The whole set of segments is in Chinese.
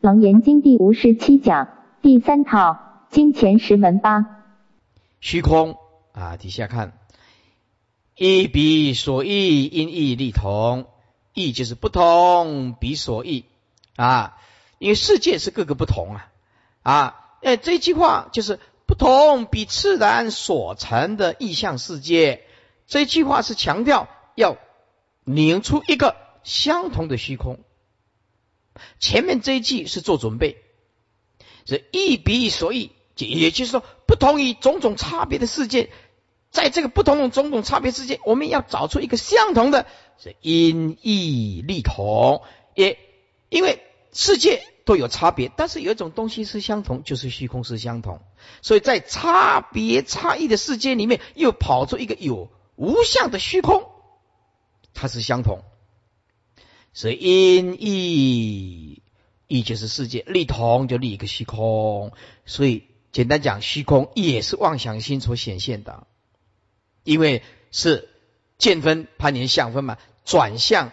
楞严经第五十七讲第三套金钱十门八虚空啊，底下看一比所异，因异立同，异就是不同，比所异啊，因为世界是各个不同啊啊，哎，这句话就是不同比自然所成的意象世界，这句话是强调要拧出一个相同的虚空。前面这一句是做准备，是一比一所异，也就是说，不同于种种差别的世界，在这个不同的种种差别世界，我们要找出一个相同的，是因异立同。也因为世界都有差别，但是有一种东西是相同，就是虚空是相同。所以在差别差异的世界里面，又跑出一个有无相的虚空，它是相同。所以因意，意就是世界，立同就立一个虚空，所以简单讲，虚空也是妄想心所显现的，因为是见分攀缘相分嘛，转向，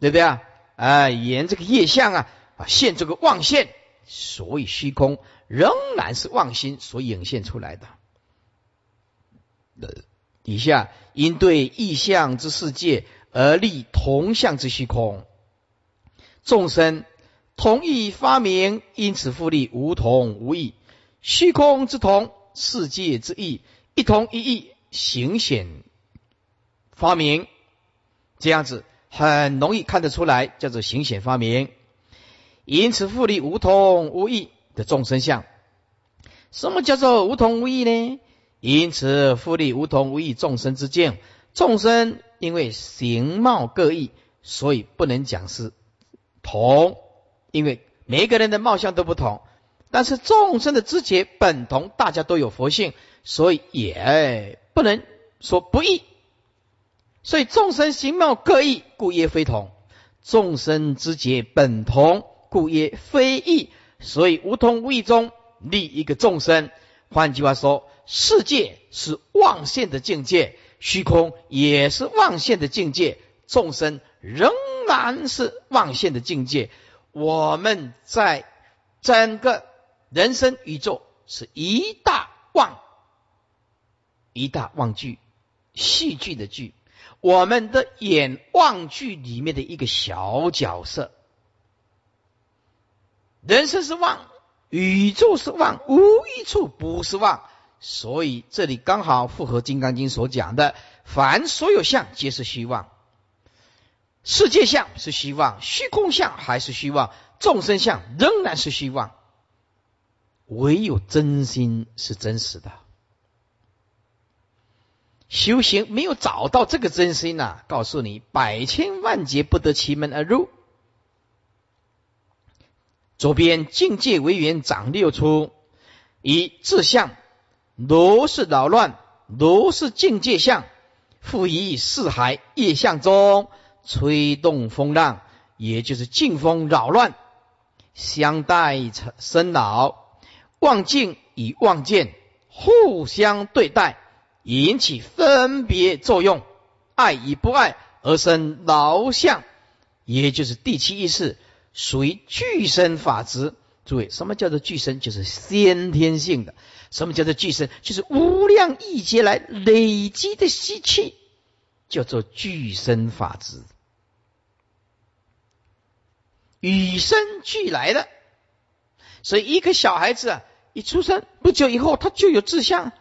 对不对啊？啊，沿这个业相啊，啊现这个妄现，所以虚空仍然是妄心所引现出来的。底下因对异象之世界而立同相之虚空。众生同意发明，因此复利无同无异。虚空之同，世界之异，一同一异，形显发明。这样子很容易看得出来，叫做形显发明。因此复利无同无异的众生相。什么叫做无同无异呢？因此复利无同无异众生之见。众生因为形貌各异，所以不能讲是。同，因为每一个人的貌相都不同，但是众生的知觉本同，大家都有佛性，所以也不能说不异。所以众生形貌各异，故曰非同；众生知觉本同，故曰非异。所以无同无异中立一个众生。换句话说，世界是妄现的境界，虚空也是妄现的境界，众生仍。然是妄现的境界。我们在整个人生宇宙是一大妄，一大妄剧，戏剧的剧。我们的演妄剧里面的一个小角色。人生是妄，宇宙是妄，无一处不是妄。所以这里刚好符合《金刚经》所讲的：凡所有相，皆是虚妄。世界相是虚妄，虚空相还是虚妄，众生相仍然是虚妄，唯有真心是真实的。修行没有找到这个真心呐，告诉你百千万劫不得其门而入。左边境界为缘长六出，以自相如是扰乱，如是境界相，复以四海业相中。吹动风浪，也就是劲风扰乱，相待生老，望境与望见互相对待，引起分别作用，爱与不爱而生劳相，也就是第七意识，属于具身法执。诸位，什么叫做具身？就是先天性的。什么叫做具身？就是无量亿劫来累积的习气，叫做具身法执。与生俱来的，所以一个小孩子啊，一出生不久以后，他就有志向。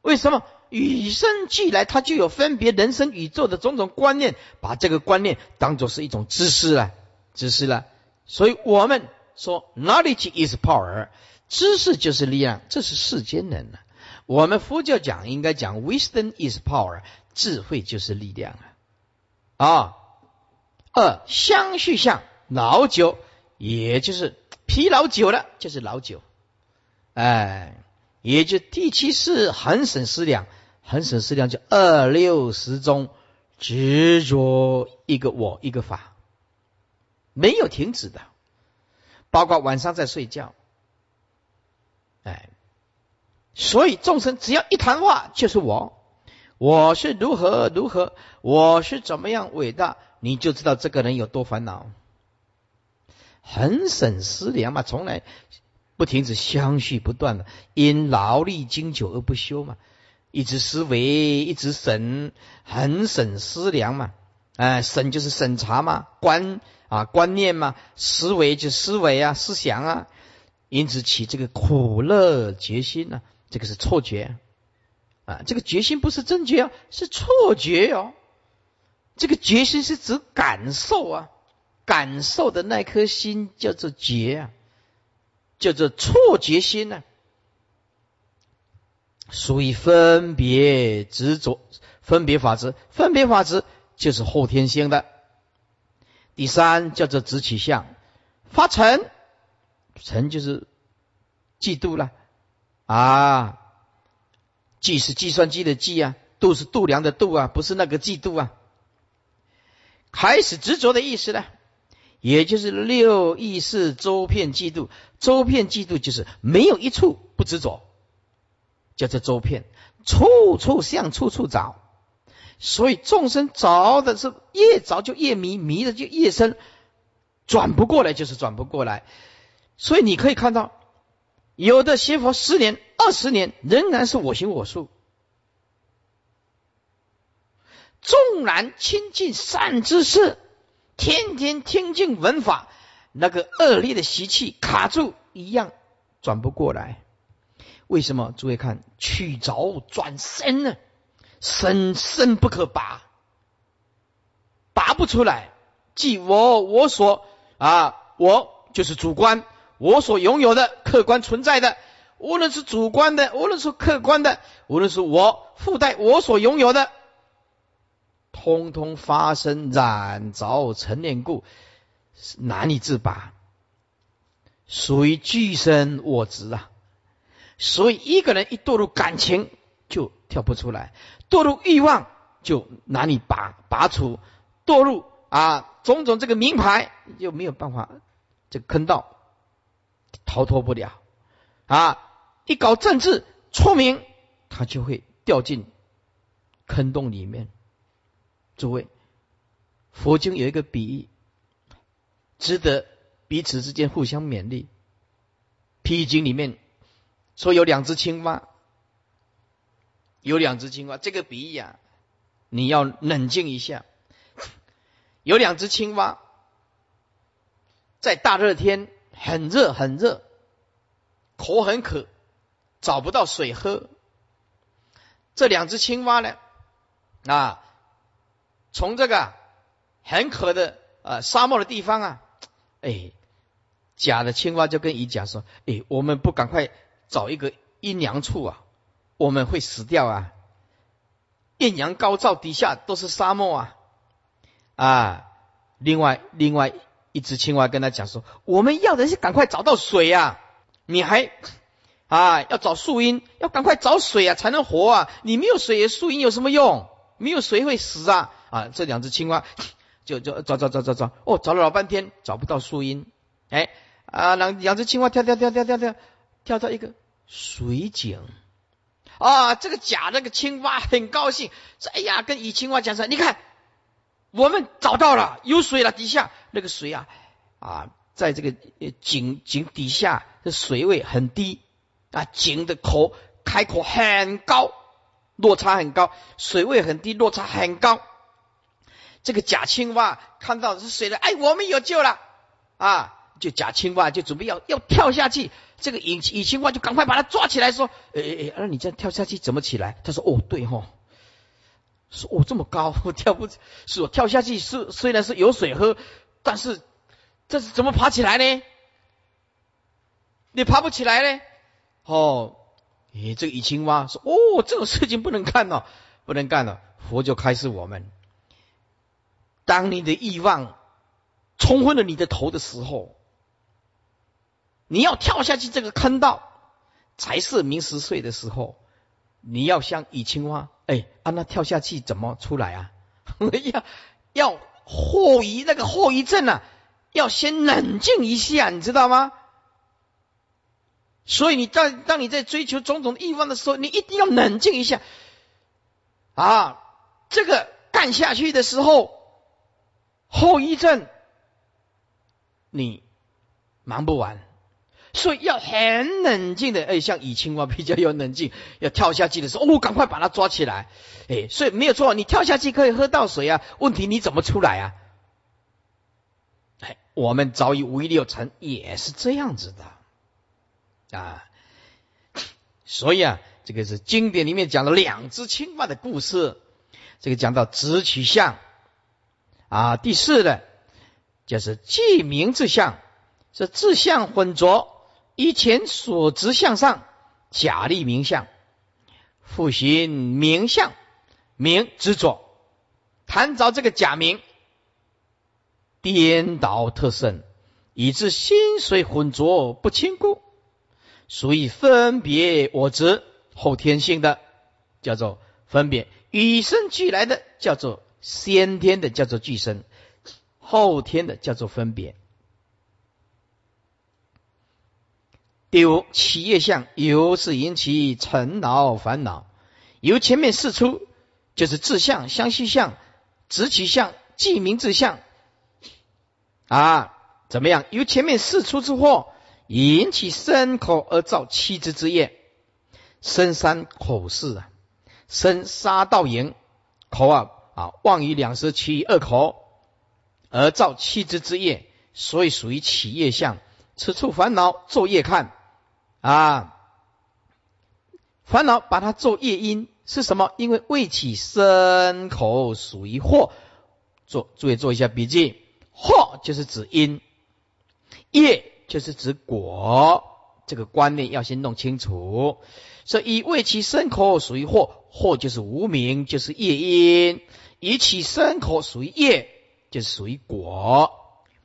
为什么？与生俱来，他就有分别人生宇宙的种种观念，把这个观念当做是一种知识了，知识了。所以我们说，knowledge is power，知识就是力量，这是世间人呢。我们佛教讲应该讲，wisdom is power，智慧就是力量啊。啊，二相续相。老酒，也就是疲劳久了，就是老酒。哎，也就第七世恒省思量，恒省思量就二六十中执着一个我一个法，没有停止的，包括晚上在睡觉。哎，所以众生只要一谈话就是我，我是如何如何，我是怎么样伟大，你就知道这个人有多烦恼。恒审思量嘛，从来不停止相续不断的，因劳力经久而不休嘛，一直思维，一直审，恒审思量嘛，哎，审就是审查嘛，观啊观念嘛，思维就思维啊，思想啊，因此起这个苦乐决心呢，这个是错觉啊，这个决心不是正觉啊，是错觉哦。这个决心是指感受啊，感受的那颗心叫做觉啊，叫做错觉心呢，属于分别执着、分别法执，分别法执就是后天性的。第三叫做执取相，发尘，尘就是嫉妒了啊，计是计算机的计啊，度是度量的度啊，不是那个嫉妒啊。开始执着的意思呢，也就是六意识周遍嫉妒，周遍嫉妒就是没有一处不执着，叫做周遍，处处向处处找，所以众生着的是越着就越迷，迷的就越深，转不过来就是转不过来，所以你可以看到，有的学佛十年、二十年，仍然是我行我素。纵然亲近善知识，天天听经闻法，那个恶劣的习气卡住，一样转不过来。为什么？诸位看，曲轴转身呢，深深不可拔，拔不出来。即我我所啊，我就是主观，我所拥有的客观存在的，无论是主观的，无论是客观的，无论是我附带我所拥有的。通通发生染着成念故，难以自拔，属于具身我执啊。所以一个人一堕入感情，就跳不出来；堕入欲望，就难以拔拔除；堕入啊种种这个名牌，就没有办法这个坑道，逃脱不了啊！一搞政治出名，他就会掉进坑洞里面。诸位，佛经有一个比喻，值得彼此之间互相勉励。譬喻经里面说有两只青蛙，有两只青蛙，这个比喻啊，你要冷静一下。有两只青蛙在大热天，很热很热，口很渴，找不到水喝。这两只青蛙呢，啊。从这个很渴的呃沙漠的地方啊，哎，假的青蛙就跟乙甲说：“哎，我们不赶快找一个阴凉处啊，我们会死掉啊！艳阳高照，底下都是沙漠啊！”啊，另外另外一只青蛙跟他讲说：“我们要的是赶快找到水呀！你还啊要找树荫，要赶快找水啊才能活啊！你没有水，树荫有什么用？没有水会死啊！”啊，这两只青蛙 就就找找找找找，哦，找了老半天找不到树荫，哎，啊，两两只青蛙跳跳跳跳跳跳，跳到一个水井，啊，这个假那个青蛙很高兴，说，哎呀，跟乙青蛙讲说，你看，我们找到了有水了，底下那个水啊，啊，在这个井井底下的水位很低，啊，井的口开口很高，落差很高，水位很低，落差很高。这个假青蛙看到是水了，哎，我们有救了啊！就假青蛙就准备要要跳下去，这个乙乙青蛙就赶快把它抓起来，说：“哎哎哎，那你这样跳下去怎么起来？”他说：“哦，对哈，说哦这么高，我跳不，是我跳下去是虽然是有水喝，但是这是怎么爬起来呢？你爬不起来呢？哦，诶，这个乙青蛙说：哦，这种事情不能干了，不能干了。佛就开示我们。”当你的欲望冲昏了你的头的时候，你要跳下去这个坑道，才是明十岁的时候。你要像乙青蛙，哎，啊，那跳下去怎么出来啊？要要后遗那个后遗症啊，要先冷静一下，你知道吗？所以你在当你在追求种种欲望的时候，你一定要冷静一下啊！这个干下去的时候。后遗症，你忙不完。所以要很冷静的，哎，像乙青蛙比较有冷静，要跳下去的时候，哦，赶快把它抓起来，哎，所以没有错，你跳下去可以喝到水啊，问题你怎么出来啊？哎，我们早已五欲六成也是这样子的啊，所以啊，这个是经典里面讲了两只青蛙的故事，这个讲到直取相啊，第四呢，就是记名之相，是自相混浊。以前所执向上，假立名相，复寻名相，名执着，谈着这个假名，颠倒特甚，以致心水浑浊不清故，所以分别我执后天性的叫做分别，与生俱来的叫做先天的叫做俱生，后天的叫做分别。第五，企业相由是引起尘恼烦恼，由前面四出就是志相、相续相、直取相、记名志相啊，怎么样？由前面四出之祸引起身口而造七支之业，身三口四啊，身杀盗淫，口啊啊妄于两舌，其余二口而造七之之业，所以属于企业相。此处烦恼作业看。啊，烦恼把它作业因是什么？因为未起身口属于祸，做注意做一下笔记。祸就是指因，业就是指果，这个观念要先弄清楚。所以未起身口属于祸，或就是无名，就是业因；以起身口属于业，就是属于果。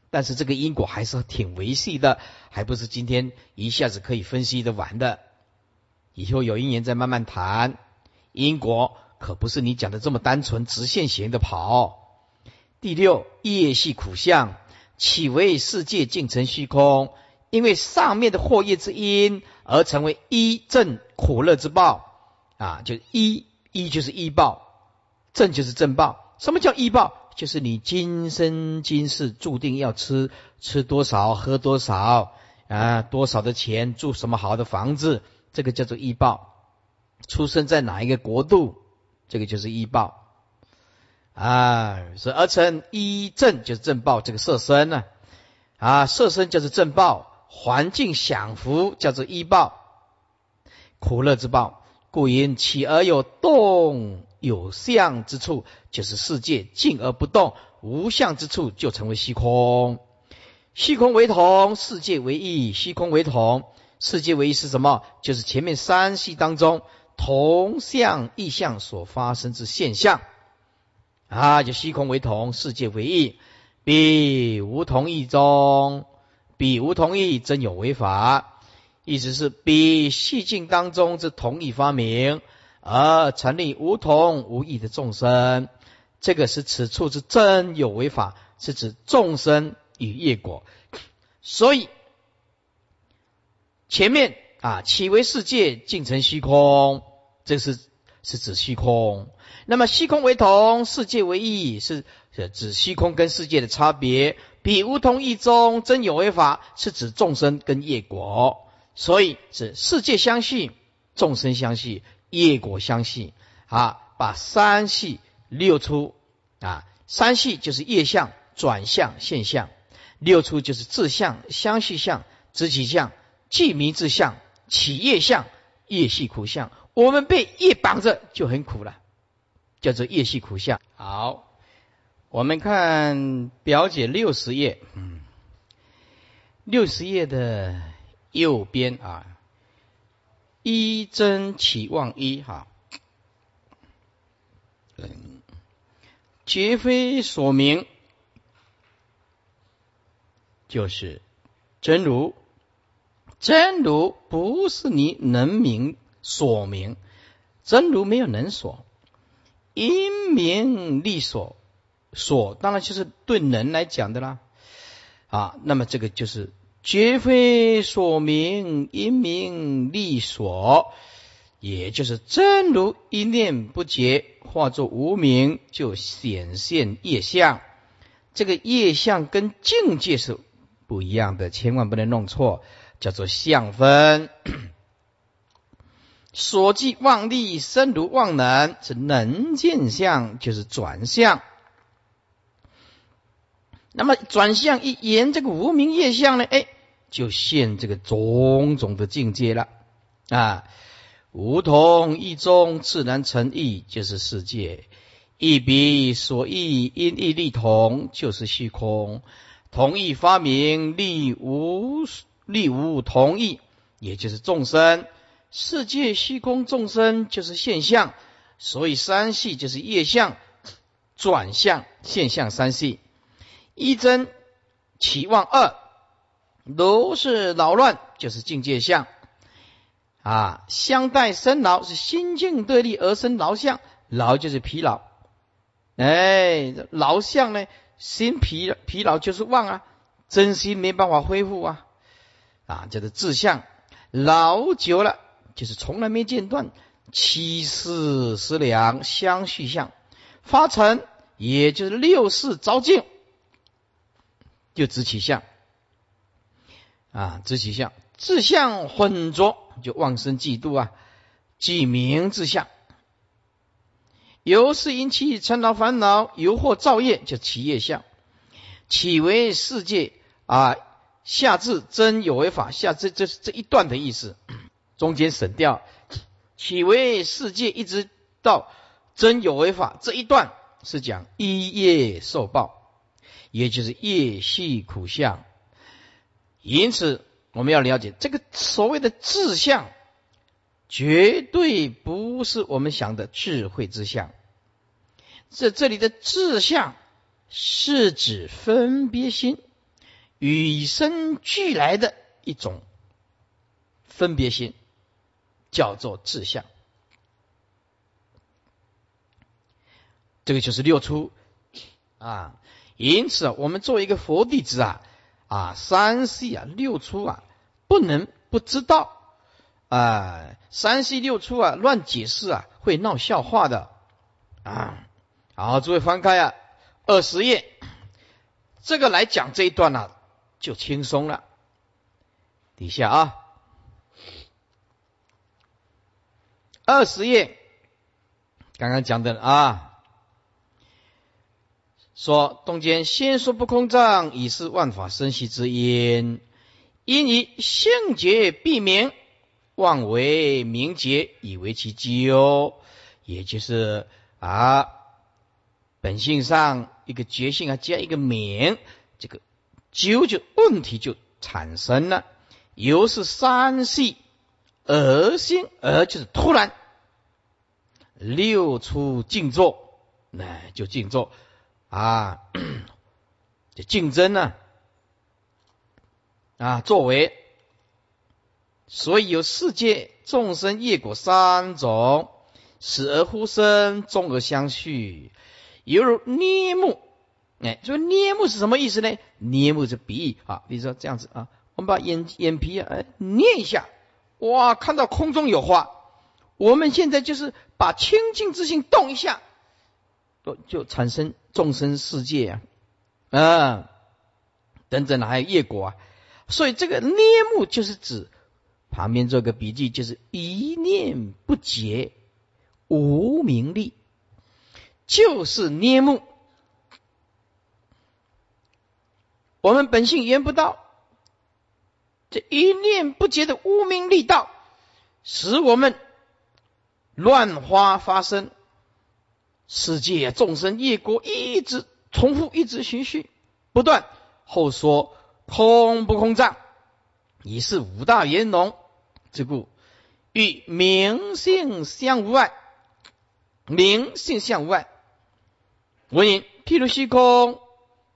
但是这个因果还是挺维系的，还不是今天一下子可以分析的完的。以后有一年再慢慢谈。因果可不是你讲的这么单纯直线型的跑。第六，业系苦相，岂为世界尽成虚空？因为上面的祸业之因而成为一正苦乐之报啊，就一一就是一报，正就是正报。什么叫一报？就是你今生今世注定要吃吃多少喝多少啊，多少的钱住什么好的房子，这个叫做医报。出生在哪一个国度，这个就是医报啊。是而成医正就是正报，这个色身呢啊，色身就是正报，环境享福叫做医报，苦乐之报。故因起而有动。有相之处就是世界静而不动，无相之处就成为虚空。虚空为同，世界为异。虚空为同，世界为异是什么？就是前面三系当中同相异相所发生之现象啊，就虚空为同，世界为异。彼无同异中，彼无同异，真有为法。意思是比细境当中之同一发明。而成立无同无异的众生，这个是此处之真有为法，是指众生与业果。所以前面啊，起为世界尽成虚空？这是是指虚空。那么虚空为同，世界为异，是指虚空跟世界的差别。比无同异中真有为法，是指众生跟业果。所以是世界相续，众生相续。业果相系啊，把三系六出啊，三系就是业相、转向、现象；六出就是自相、相续相、知其相、记名自相、起业相、业系苦相。我们被业绑着就很苦了，叫做业系苦相。好，我们看表姐六十页，嗯，六十页的右边啊。一真起望一哈，绝非所名，就是真如。真如不是你能明所明，真如没有能所，因名利所，所当然就是对人来讲的啦。啊，那么这个就是。绝非所明，因明利所，也就是真如一念不绝，化作无名，就显现业相。这个业相跟境界是不一样的，千万不能弄错，叫做相分。所即妄力生如妄能，是能见相，就是转向。那么转向一言，这个无名业相呢？哎，就现这个种种的境界了啊！无同一中，自然成异，就是世界；一彼所异，因异力同，就是虚空。同异发明，力无力无同异，也就是众生。世界虚空众生就是现象，所以三系就是业相转向现象三系。一真其望二如是扰乱，就是境界相啊。相待生劳是心境对立而生劳相，劳就是疲劳。哎，劳相呢，心疲疲劳就是忘啊，真心没办法恢复啊啊，叫做志向。劳久了。就是从来没间断，七世十两相续相发成，也就是六世招境，就知其相啊，知其相，志相混浊就妄生嫉妒啊，即名自相。由是因其尘劳烦恼，由惑造业，就其业相，起为世界啊。下至真有为法，下这这这一段的意思。中间省掉，起为世界，一直到真有为法这一段是讲一业受报，也就是业系苦相。因此，我们要了解这个所谓的志向，绝对不是我们想的智慧之相。这这里的志向是指分别心与生俱来的一种分别心。叫做志向，这个就是六出啊。因此，我们作为一个佛弟子啊，啊，三系啊，六出啊，不能不知道啊。三系六出啊，乱解释啊，会闹笑话的啊。好，诸位翻开啊，二十页，这个来讲这一段呢，就轻松了。底下啊。二十页，刚刚讲的啊，说东间先说不空藏，已是万法生息之因，因以性觉必明，妄为明觉，以为其究，也就是啊，本性上一个觉性啊，加一个明，这个究就问题就产生了，由是三系。而心而就是突然。六出静坐，那就静坐。啊，这竞争呢啊，作为所以有世界众生业果三种，死而呼生，众而相续，犹如捏木。哎，所以捏木是什么意思呢？捏木是比喻啊，比如说这样子啊，我们把眼眼皮啊，哎捏一下。哇！看到空中有花，我们现在就是把清净之心动一下，就就产生众生世界啊，啊，等等，还有业果啊。所以这个念目就是指旁边做个笔记，就是一念不结无名利，就是念目。我们本性缘不到。这一念不绝的无名力道，使我们乱花发生，世界众生业果一直重复，一直循序不断。后说空不空藏，已是五大圆融之故，与明性相无碍。明性相无碍。文言譬如虚空，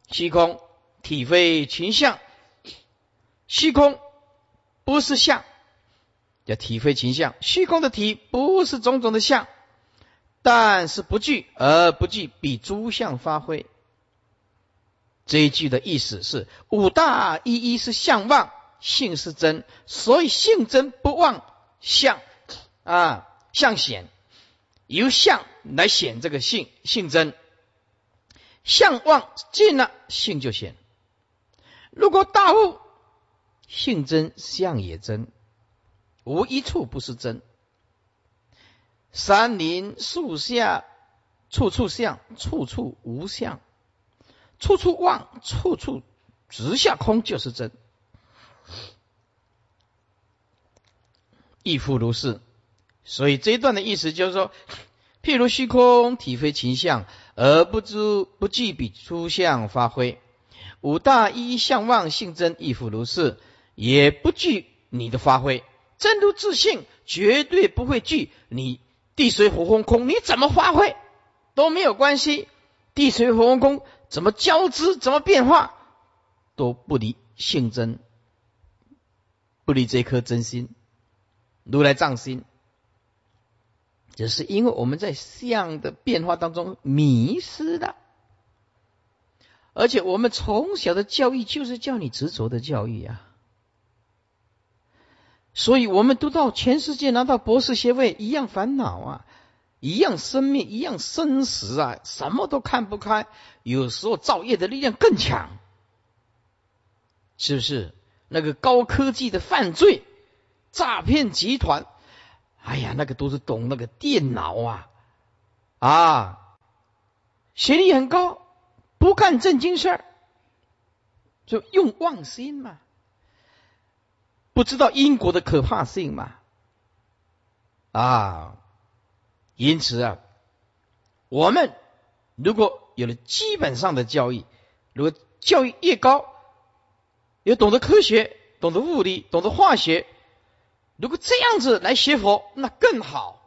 虚空体非群相。虚空不是相，叫体非情相。虚空的体不是种种的相，但是不具而不具，比诸相发挥。这一句的意思是：五大一一是相妄，性是真，所以性真不妄相啊，相显由相来显这个性性真，相妄尽了，性就显。如果大悟，性真相也真，无一处不是真。山林树下，处处相，处处无相，处处望，处处直下空，就是真。亦复如是。所以这一段的意思就是说，譬如虚空体非情相，而不知不具比诸相发挥。五大一相望性真，亦复如是，也不具你的发挥。真如自性，绝对不会具你。地水火风空，你怎么发挥都没有关系。地水火风空怎么交织，怎么变化，都不离性真，不离这颗真心，如来藏心。只是因为我们在相的变化当中迷失了，而且我们从小的教育就是叫你执着的教育啊。所以，我们都到全世界拿到博士学位一样烦恼啊，一样生命，一样生死啊，什么都看不开。有时候造业的力量更强，是不是？那个高科技的犯罪、诈骗集团，哎呀，那个都是懂那个电脑啊啊，学历很高，不干正经事儿，就用妄心嘛。不知道因果的可怕性嘛？啊，因此啊，我们如果有了基本上的教育，如果教育越高，又懂得科学、懂得物理、懂得化学，如果这样子来学佛，那更好。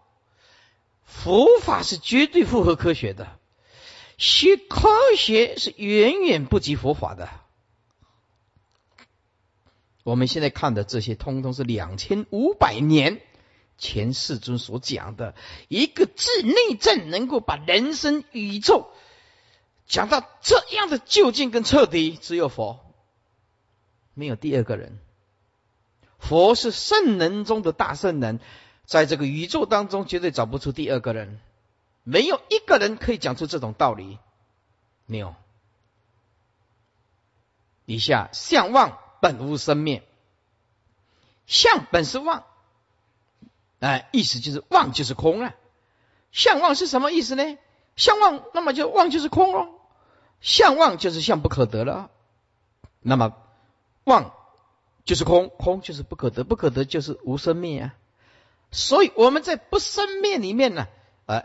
佛法是绝对符合科学的，学科学是远远不及佛法的。我们现在看的这些，通通是两千五百年前世尊所讲的一个智内证，能够把人生宇宙讲到这样的究竟跟彻底，只有佛，没有第二个人。佛是圣人中的大圣人，在这个宇宙当中绝对找不出第二个人，没有一个人可以讲出这种道理。没有。以下相望。本无生灭，相本是妄，哎，意思就是妄就是空啊。相妄是什么意思呢？相妄，那么就妄就是空喽。相妄就是相不可得了，那么妄就是空，空就是不可得，不可得就是无生灭啊。所以我们在不生灭里面呢，啊，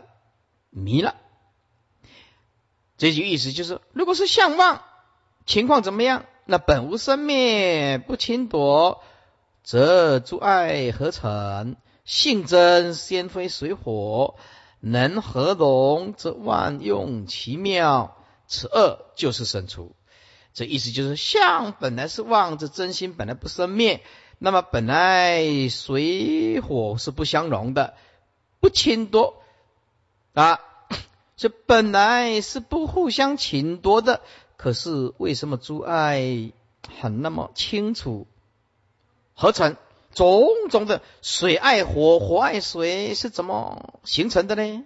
迷了。这句意思就是，如果是相妄，情况怎么样？那本无生灭，不侵夺，则诸爱何成？性真先非水火，能合融，则万用奇妙。此二就是生出。这意思就是，相本来是妄，这真心本来不生灭。那么本来水火是不相容的，不侵夺啊，这本来是不互相侵夺的。可是为什么诸爱很那么清楚？合成种种的水爱火，火爱水是怎么形成的呢？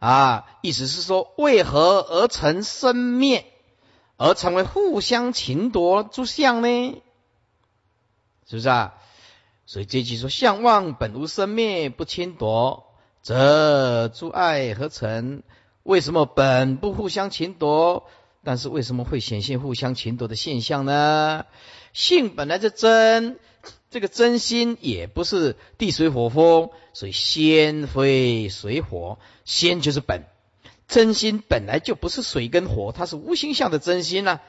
啊，意思是说，为何而成生灭，而成为互相侵夺诸相呢？是不是啊？所以这句说：相望本无生灭，不侵夺，则诸爱合成。为什么本不互相侵夺？但是为什么会显现互相侵夺的现象呢？性本来是真，这个真心也不是地水火风，所以先非水火，先就是本真心本来就不是水跟火，它是无形相的真心呢。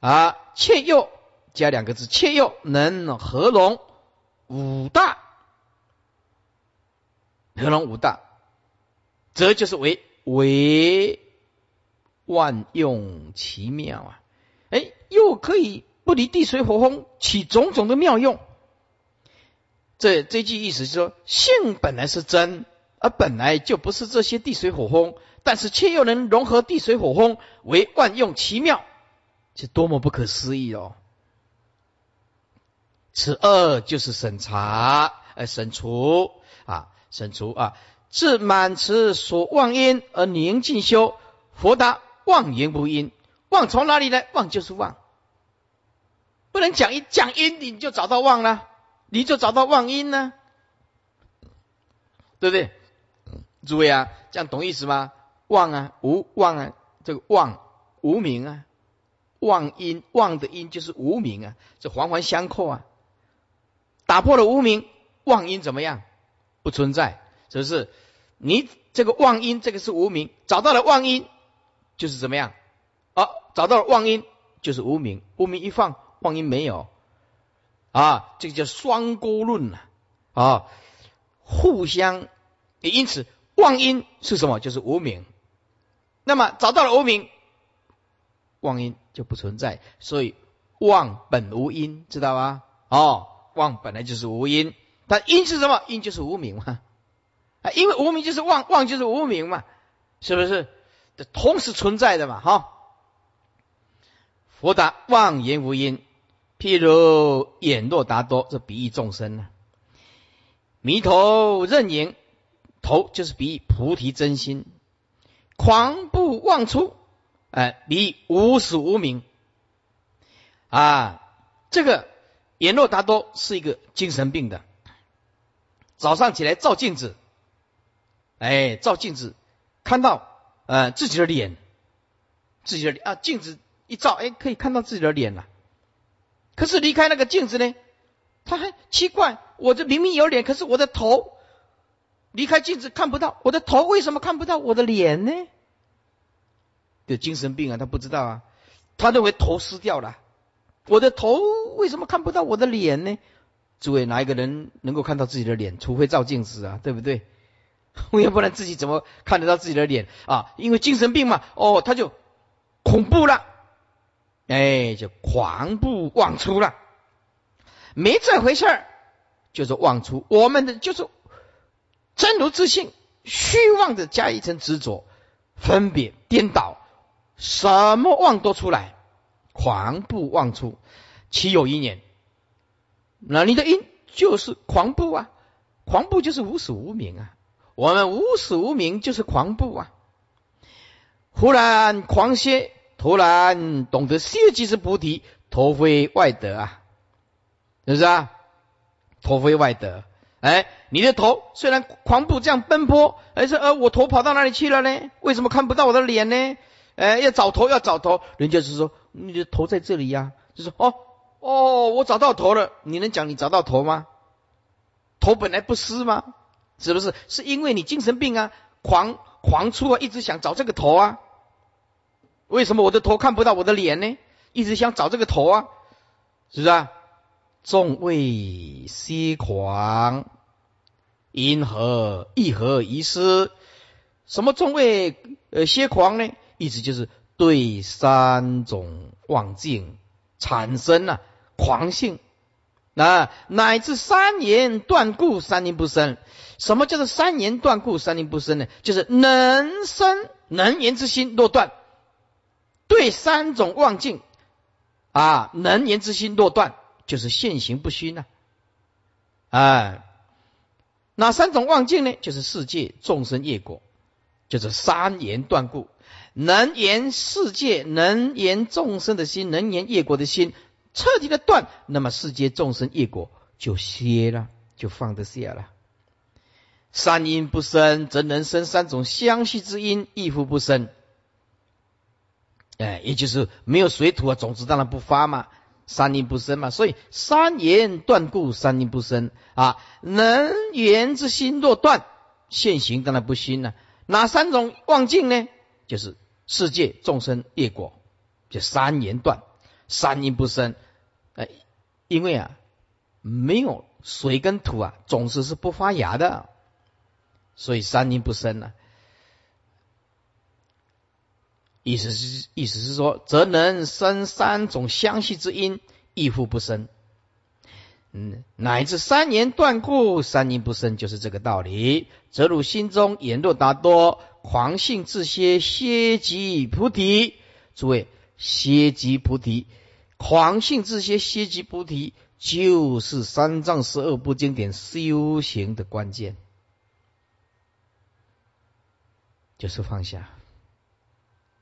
啊，切又加两个字，切又能合拢五大，合拢五大，则就是为。为万用奇妙啊！哎，又可以不离地水火风，起种种的妙用。这这句意思是说，性本来是真，而本来就不是这些地水火风，但是却又能融合地水火风为万用奇妙，这多么不可思议哦！此二就是审查，呃，审除啊，审除啊。自满持所妄因而宁静修，佛答妄言不因，妄从哪里来？妄就是妄，不能讲一讲因，你就找到妄了，你就找到妄因呢，对不对？诸位啊，这样懂意思吗？妄啊，无妄啊，这个妄无名啊，妄因妄的因就是无名啊，这环环相扣啊。打破了无名，妄因怎么样？不存在，是不是？你这个妄因，这个是无名，找到了妄因，就是怎么样？啊，找到了妄因，就是无名，无名一放，妄因没有啊，这个叫双钩论呐啊，互相也，因此妄因是什么？就是无名。那么找到了无名，妄因就不存在，所以妄本无因，知道吧？哦，妄本来就是无因，但因是什么？因就是无名嘛。啊，因为无名就是妄，妄就是无名嘛，是不是？这同时存在的嘛，哈。佛答：妄言无因，譬如眼若达多，这比喻众生呢。迷头认影，头就是比喻菩提真心。狂步妄出，哎，比喻无始无明。啊，这个眼若达多是一个精神病的，早上起来照镜子。哎，照镜子，看到呃自己的脸，自己的啊，镜子一照，哎，可以看到自己的脸了。可是离开那个镜子呢，他还奇怪，我这明明有脸，可是我的头离开镜子看不到，我的头为什么看不到我的脸呢？有精神病啊，他不知道啊，他认为头失掉了，我的头为什么看不到我的脸呢？诸位，哪一个人能够看到自己的脸？除非照镜子啊，对不对？要不然自己怎么看得到自己的脸啊？因为精神病嘛，哦，他就恐怖了，哎，就狂步妄出了，没这回事儿，就是妄出。我们的就是真如自信，虚妄的加一层执着，分别颠倒，什么妄都出来，狂步妄出，岂有一年？那你的因就是狂步啊，狂步就是无始无明啊。我们无始无明就是狂步啊！忽然狂歇，突然懂得歇即是菩提，头非外得啊，是不是啊？头非外得，哎，你的头虽然狂步这样奔波，而是呃，我头跑到哪里去了呢？为什么看不到我的脸呢？哎，要找头要找头，人家是说你的头在这里呀，就说哦哦，我找到头了，你能讲你找到头吗？头本来不湿吗？是不是？是因为你精神病啊，狂狂出啊，一直想找这个头啊。为什么我的头看不到我的脸呢？一直想找这个头啊，是不是啊？众为歇狂，因何一何遗失？什么众位呃歇狂呢？意思就是对三种妄境产生了狂性，啊乃至三言断故，三年不生。什么叫做三言断故，三年不生呢？就是能生能言之心若断，对三种妄境啊，能言之心若断，就是现行不虚呢。哎，哪三种妄境呢？就是世界众生业果，就是三言断故，能言世界，能言众生的心，能言业果的心，彻底的断，那么世界众生业果就歇了，就放得下了。三因不生，则能生三种相续之因，亦复不生。哎，也就是没有水土啊，种子当然不发嘛。三因不生嘛，所以三言断故，三因不生啊。能言之心若断，现行当然不兴了。哪三种妄境呢？就是世界众生业果，就三言断，三因不生。哎，因为啊，没有水跟土啊，种子是不发芽的。所以三因不生了，意思是意思是说，则能生三种相续之因，亦复不生。嗯，乃至三年断故，三年不生，就是这个道理。则汝心中言若达多，狂性自歇，歇即菩提。诸位，歇即菩提，狂性自歇，歇即菩提，就是三藏十二部经典修行的关键。就是放下，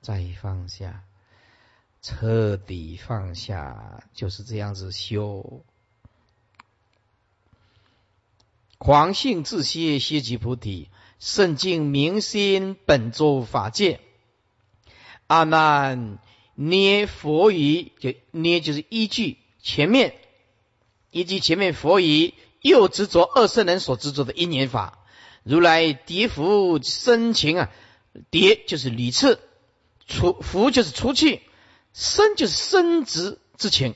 再放下，彻底放下，就是这样子修。狂性自歇，歇即菩提。圣境明心，本周法界。阿难，捏佛语，就捏就是依据前面，依据前面佛语，又执着二圣人所执着的因缘法。如来迭福深情啊，迭就是理次，除福就是除去，生就是生殖之情，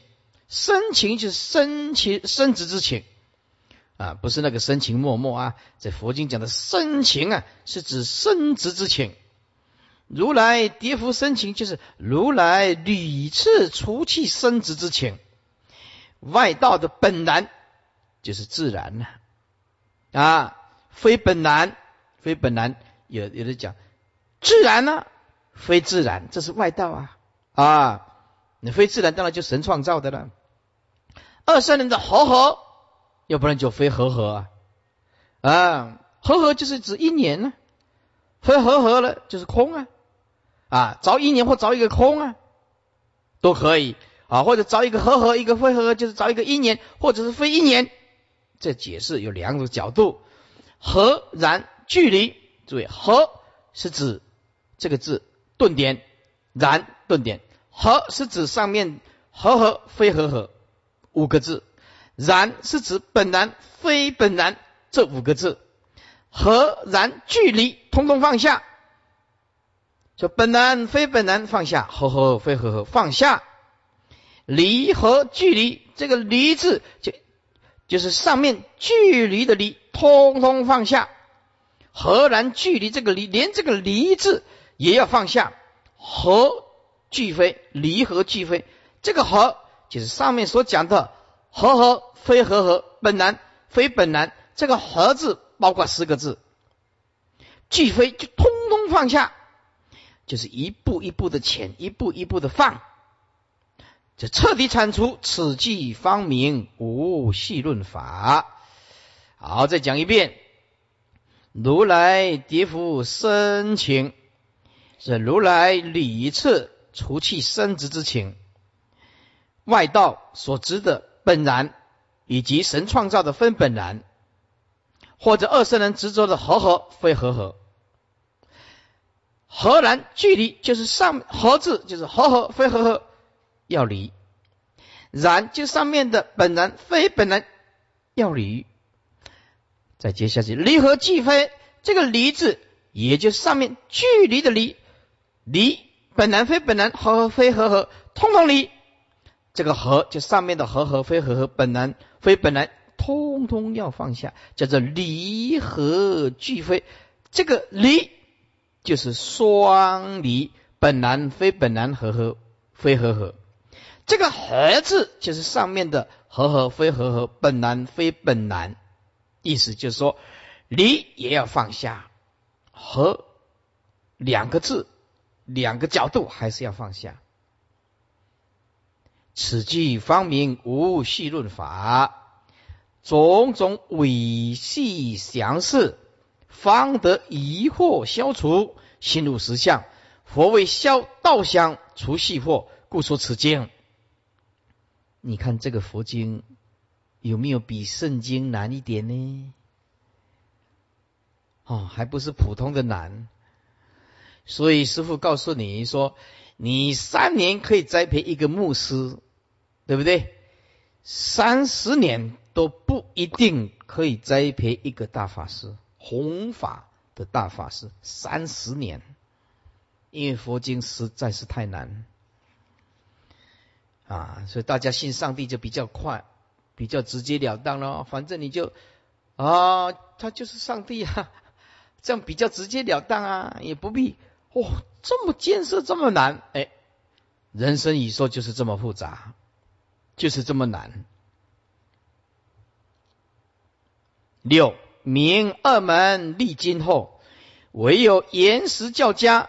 深情就是深情生殖之情。啊，不是那个深情脉脉啊，在佛经讲的深情啊，是指生殖之情。如来跌伏深情，就是如来屡次除去生殖之情。外道的本然就是自然呐，啊，非本然，非本然，有有的讲自然呢，非自然，这是外道啊啊，你非自然，当然就神创造的了。二圣人的和合。要不然就非和合啊，啊，和合就是指一年呢，非和合了就是空啊，啊，凿一年或凿一个空啊，都可以啊，或者找一个合合，一个非合合，就是找一个一年或者是非一年。这解释有两种角度，和然距离，注意和是指这个字顿点，然顿点，和是指上面合合非合合五个字。然是指本然非本然这五个字，和然距离通通放下，就本然非本然放下，和合非和合放下，离和距离这个离字就就是上面距离的离，通通放下，和然距离这个离，连这个离字也要放下，和俱非，离合俱非，这个和就是上面所讲的和合。非和合，本然非本然，这个和字包括四个字，俱非就通通放下，就是一步一步的潜，一步一步的放，就彻底铲除此即方明无细论法。好，再讲一遍，如来迭伏深情，是如来理次除去生殖之情，外道所知的本然。以及神创造的分本然，或者二圣人执着的和合非和合，何然距离就是上合字就是和合非和合要离，然就上面的本然非本然要离，再接下去离合既非这个离字，也就上面距离的离，离本然非本然和合非和合通通离。这个和就上面的和合非和合本来非本来，通通要放下，叫做离合俱非。这个离就是双离，本来非本来，和合非和合。这个合字就是上面的和合非和合，本来非本来。意思就是说，离也要放下，和两个字，两个角度还是要放下。此句方明无细论法，种种伪系详事，方得疑惑消除，心入实相。佛为消道相，除细惑，故说此经。你看这个佛经有没有比圣经难一点呢？哦，还不是普通的难。所以师傅告诉你说，你三年可以栽培一个牧师。对不对？三十年都不一定可以栽培一个大法师，弘法的大法师。三十年，因为佛经实在是太难啊，所以大家信上帝就比较快，比较直截了当了。反正你就啊，他就是上帝啊，这样比较直截了当啊，也不必哇这么建设这么难。哎，人生已说就是这么复杂。就是这么难。六明二门立今后，唯有严实教家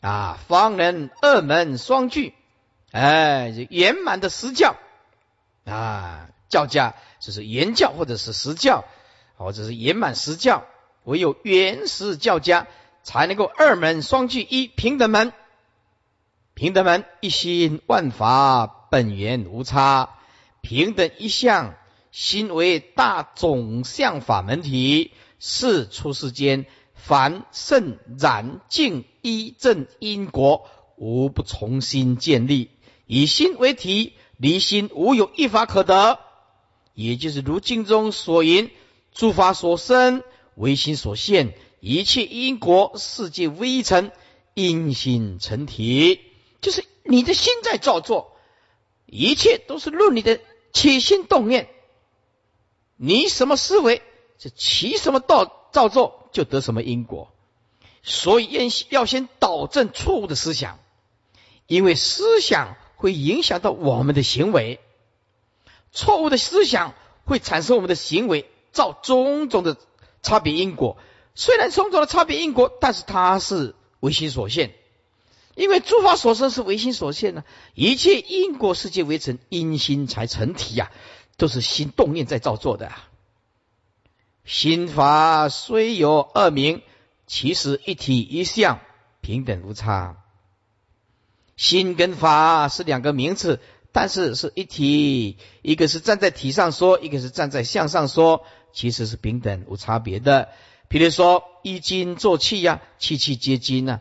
啊，方能二门双聚。哎，圆满的实教啊，教家就是言教或者是实教，或者是圆满实教。唯有原始教家才能够二门双聚一平等门。平等门一心万法本源无差，平等一向心为大总相法门体，是出世间凡圣然净一正因果，无不重新建立。以心为体，离心无有一法可得。也就是如经中所言：诸法所生，唯心所现；一切因果世界微尘，因心成体。就是你的心在造作，一切都是论你的起心动念。你什么思维，就起什么道造作，就得什么因果。所以要要先导正错误的思想，因为思想会影响到我们的行为。错误的思想会产生我们的行为，造种种的差别因果。虽然种种的差别因果，但是它是唯心所现。因为诸法所生是唯心所现呢，一切因果世界为成因心才成体呀，都是心动念在造作的。心法虽有二名，其实一体一相，平等无差。心跟法是两个名词，但是是一体，一个是站在体上说，一个是站在相上说，其实是平等无差别的。比如说一金做气呀，气气皆金呐。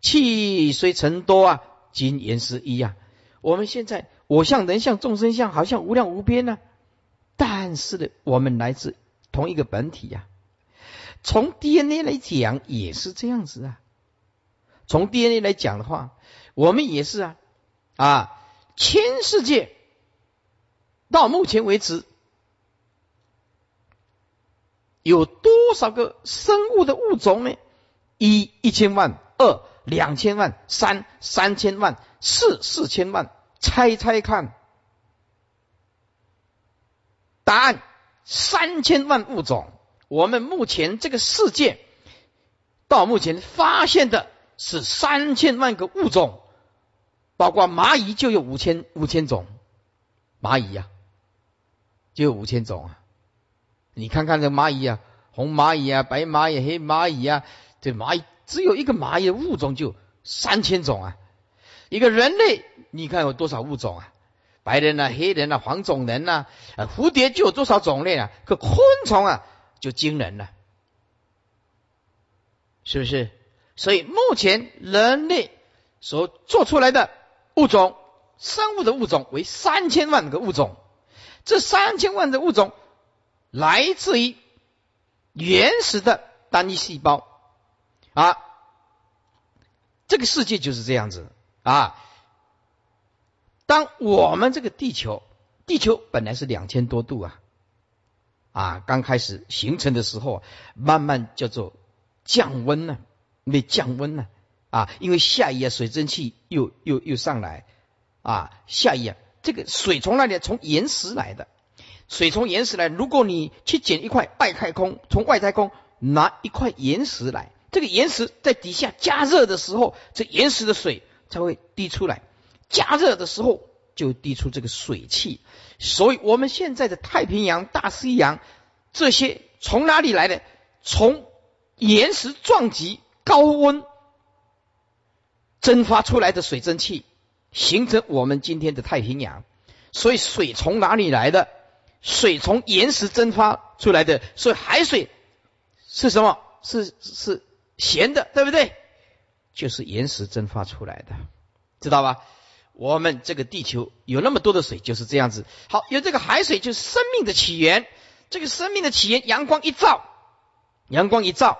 气虽成多啊，今言是一啊。我们现在我相、人相、众生相，好像无量无边呢。但是呢，我们来自同一个本体呀。从 DNA 来讲也是这样子啊。从 DNA 来讲的话，我们也是啊啊，全世界到目前为止有多少个生物的物种呢？一一千万，二。两千万，三三千万，四四千万，猜猜看，答案三千万物种。我们目前这个世界到目前发现的是三千万个物种，包括蚂蚁就有五千五千种，蚂蚁呀就有五千种啊！你看看这蚂蚁啊，红蚂蚁啊，白蚂蚁、黑蚂蚁啊，这蚂蚁。只有一个蚂蚁物种就三千种啊！一个人类，你看有多少物种啊？白人呐、黑人呐、黄种人呐，啊，蝴蝶就有多少种类啊？可昆虫啊，就惊人了，是不是？所以目前人类所做出来的物种，生物的物种为三千万个物种。这三千万的物种来自于原始的单一细胞。啊，这个世界就是这样子啊。当我们这个地球，地球本来是两千多度啊，啊，刚开始形成的时候，慢慢叫做降温呢，没降温呢啊，因为下雨啊，水蒸气又又又上来啊，下雨啊，这个水从哪里？从岩石来的，水从岩石来。如果你去捡一块外太空，从外太空拿一块岩石来。这个岩石在底下加热的时候，这岩石的水才会滴出来。加热的时候就滴出这个水汽。所以，我们现在的太平洋、大西洋这些从哪里来的？从岩石撞击、高温蒸发出来的水蒸气，形成我们今天的太平洋。所以，水从哪里来的？水从岩石蒸发出来的。所以，海水是什么？是是。咸的，对不对？就是岩石蒸发出来的，知道吧？我们这个地球有那么多的水，就是这样子。好，有这个海水，就是生命的起源。这个生命的起源，阳光一照，阳光一照，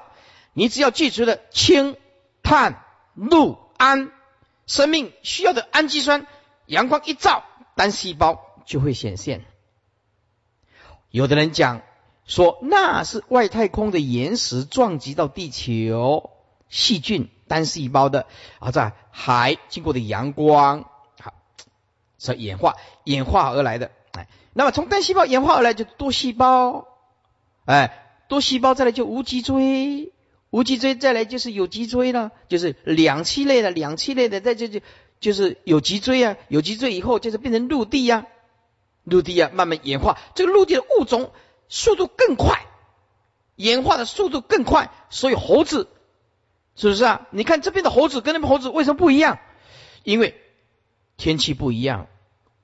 你只要记住了氢、碳、氯、氨，生命需要的氨基酸，阳光一照，单细胞就会显现。有的人讲。说那是外太空的岩石撞击到地球，细菌单细胞的啊，在海经过的阳光，是演化演化而来的。哎，那么从单细胞演化而来就多细胞，哎，多细胞再来就无脊椎，无脊椎再来就是有脊椎了，就是两栖类的，两栖类的再就就就是有脊椎啊，有脊椎以后就是变成陆地呀，陆地啊慢慢演化，这个陆地的物种。速度更快，演化的速度更快，所以猴子是不是啊？你看这边的猴子跟那边猴子为什么不一样？因为天气不一样，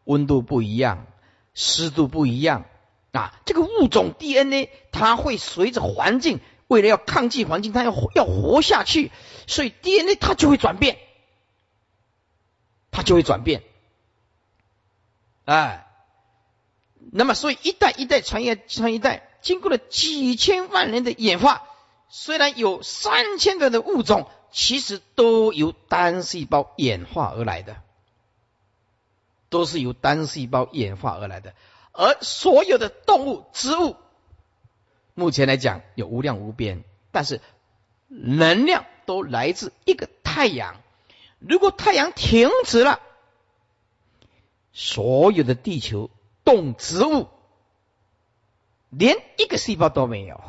温度不一样，湿度不一样啊，这个物种 DNA 它会随着环境，为了要抗拒环境，它要要活下去，所以 DNA 它就会转变，它就会转变，哎，那么所以一代一代传一传一代，经过了几千万年的演化，虽然有三千个的物种。其实都由单细胞演化而来的，都是由单细胞演化而来的。而所有的动物、植物，目前来讲有无量无边，但是能量都来自一个太阳。如果太阳停止了，所有的地球动植物，连一个细胞都没有，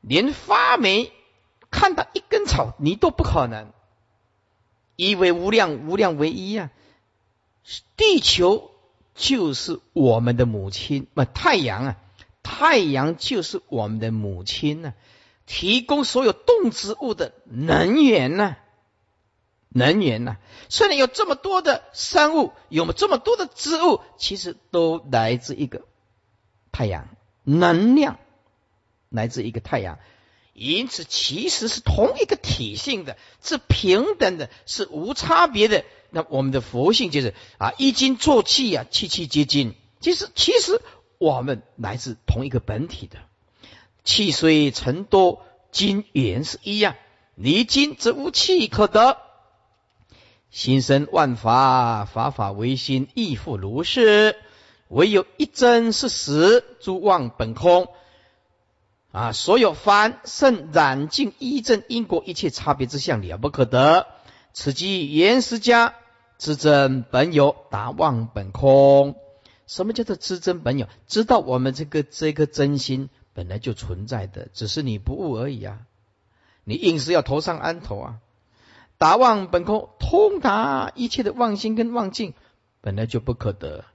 连发霉。看到一根草，你都不可能。一为无量，无量为一啊！地球就是我们的母亲，不，太阳啊，太阳就是我们的母亲呢，提供所有动植物的能源呢，能源呢。虽然有这么多的生物，有这么多的植物，其实都来自一个太阳，能量来自一个太阳。因此，其实是同一个体性的，是平等的，是无差别的。那我们的佛性就是啊，一金作气啊，气气皆金。其实，其实我们来自同一个本体的。气虽成多，金原是一样。离金则无气可得。心生万法，法法唯心，亦复如是。唯有一真是实，诸妄本空。啊，所有凡圣染净依正因果一切差别之相了不可得，此即原始家知真本有达妄本空。什么叫做知真本有？知道我们这个这颗真心本来就存在的，只是你不悟而已啊！你硬是要头上安头啊！达妄本空，通达一切的妄心跟妄境本来就不可得。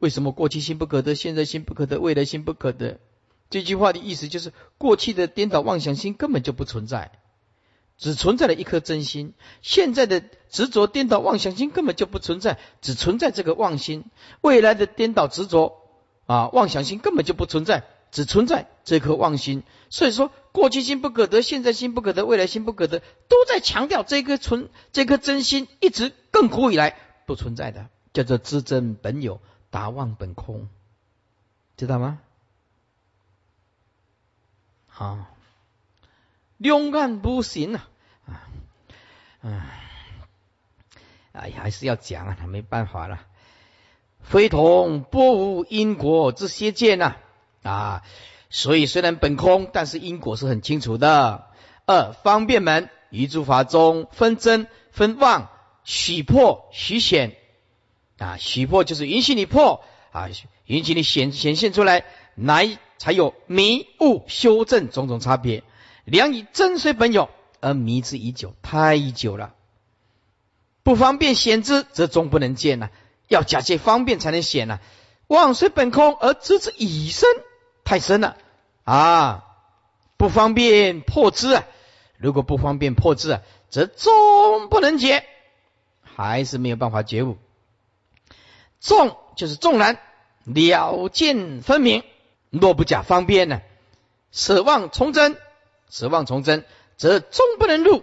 为什么过去心不可得，现在心不可得，未来心不可得？这句话的意思就是，过去的颠倒妄想心根本就不存在，只存在了一颗真心；现在的执着颠倒妄想心根本就不存在，只存在这个妄心；未来的颠倒执着啊妄想心根本就不存在，只存在这颗妄心。所以说，过去心不可得，现在心不可得，未来心不可得，都在强调这颗存这颗真心一直亘古以来不存在的，叫做知真本有，达妄本空，知道吗？啊，两岸不行啊！啊，哎呀，还是要讲啊，没办法了。非同波无因果之邪见呐啊！所以虽然本空，但是因果是很清楚的。二方便门于诸法中分真分妄，许破许显啊，许破就是允许你破啊，允许你显显现出来，来。才有迷悟修正种种差别，良以真虽本有，而迷之已久，太久了。不方便显之，则终不能见呐。要假借方便才能显呐。妄虽本空，而知之已深，太深了啊！不方便破之啊。如果不方便破之啊，则终不能解，还是没有办法觉悟。众就是众然了见分明。若不假方便呢？舍妄从真，舍妄从真，则终不能入。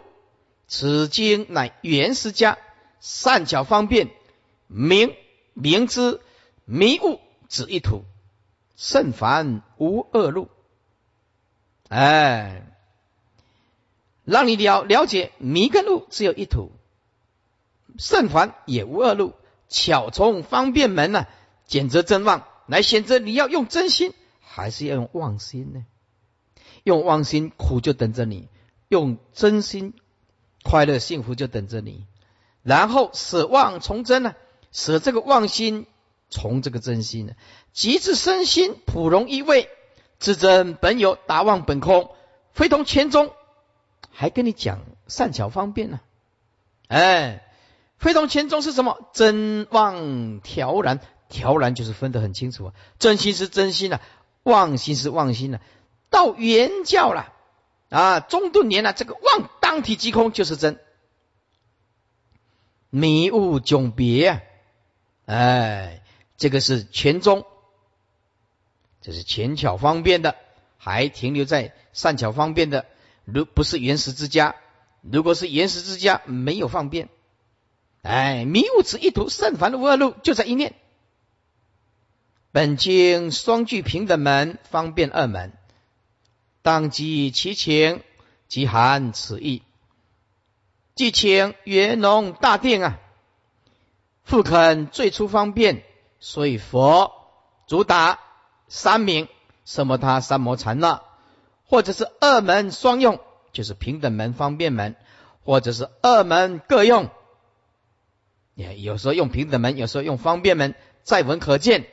此经乃原始家善巧方便，明明知迷悟只一途，甚凡无二路。哎，让你了了解迷跟路只有一途，甚凡也无二路。巧从方便门呢，简择真妄，来选择你要用真心。还是要用妄心呢？用妄心苦就等着你，用真心快乐幸福就等着你。然后舍妄从真呢？舍这个妄心从这个真心呢？极致身心普融一味，自真本有达妄本空，非同前中。还跟你讲善巧方便呢？哎，非同前中是什么？真妄调然，调然就是分得很清楚啊。真心是真心啊。妄心是妄心了，到圆教了啊，中顿年了，这个妄当体即空就是真，迷雾迥别啊！哎，这个是全中，这是前巧方便的，还停留在善巧方便的。如不是原始之家，如果是原始之家，没有方便。哎，迷雾此一图，甚凡的无二路就在一念。本经双具平等门，方便二门，当即其情，即含此意。即请圆融大定啊，复肯最初方便，所以佛主打三名，什么他三摩禅那，或者是二门双用，就是平等门、方便门，或者是二门各用。也有时候用平等门，有时候用方便门。再闻可见。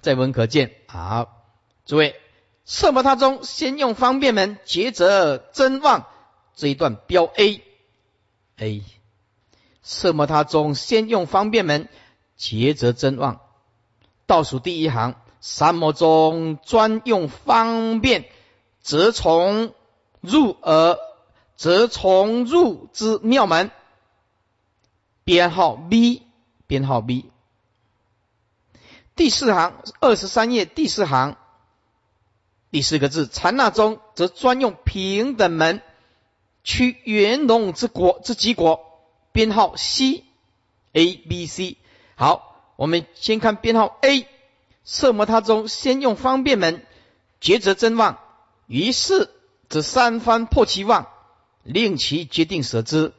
再闻可见，好，诸位，色摩他中先用方便门，接着真望这一段标 A，A，色摩他中先用方便门，接着真望，倒数第一行，三摩中专用方便，则从入而则从入之妙门，编号 B，编号 B。第四行二十三页第四行第四个字，禅那中则专用平等门，取圆融之果之极果，编号 C A B C。好，我们先看编号 A，色摩他中先用方便门，抉择真妄，于是则三番破其妄，令其决定舍之；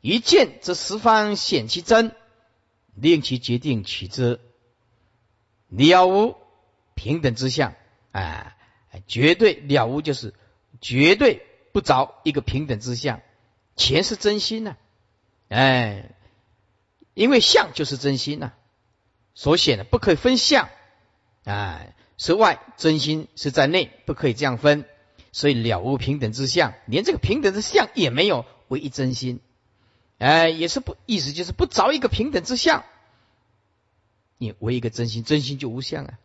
一见则十方显其真，令其决定取之。了无平等之相，啊，绝对了无就是绝对不着一个平等之相，钱是真心呐，哎，因为相就是真心呐，所显的不可以分相，哎，是外真心是在内，不可以这样分，所以了无平等之相，连这个平等之相也没有，唯一真心，哎，也是不意思就是不着一个平等之相。你唯一个真心，真心就无相啊！